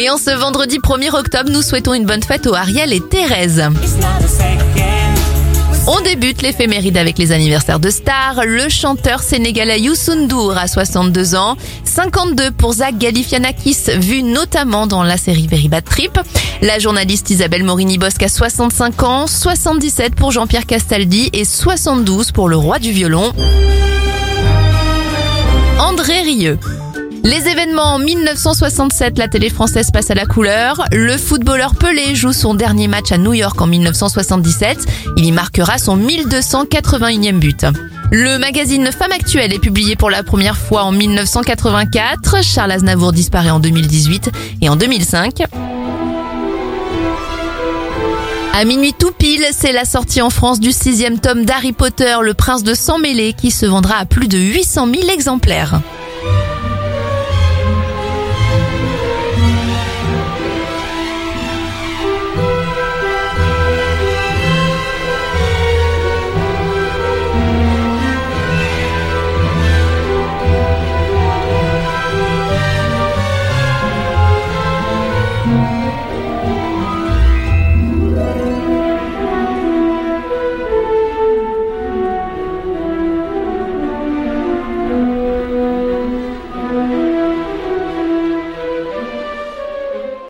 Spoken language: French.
Et en ce vendredi 1er octobre, nous souhaitons une bonne fête aux Ariel et Thérèse. On débute l'éphéméride avec les anniversaires de stars. Le chanteur sénégalais Youssou N'Dour a 62 ans, 52 pour Zach Galifianakis, vu notamment dans la série Very Bad Trip. La journaliste Isabelle Morini-Bosque a 65 ans, 77 pour Jean-Pierre Castaldi et 72 pour le roi du violon. André Rieu. Les événements en 1967, la télé française passe à la couleur. Le footballeur Pelé joue son dernier match à New York en 1977. Il y marquera son 1281e but. Le magazine Femme Actuelle est publié pour la première fois en 1984. Charles Aznavour disparaît en 2018 et en 2005. À minuit tout pile, c'est la sortie en France du sixième tome d'Harry Potter, le prince de sang mêlé, qui se vendra à plus de 800 000 exemplaires.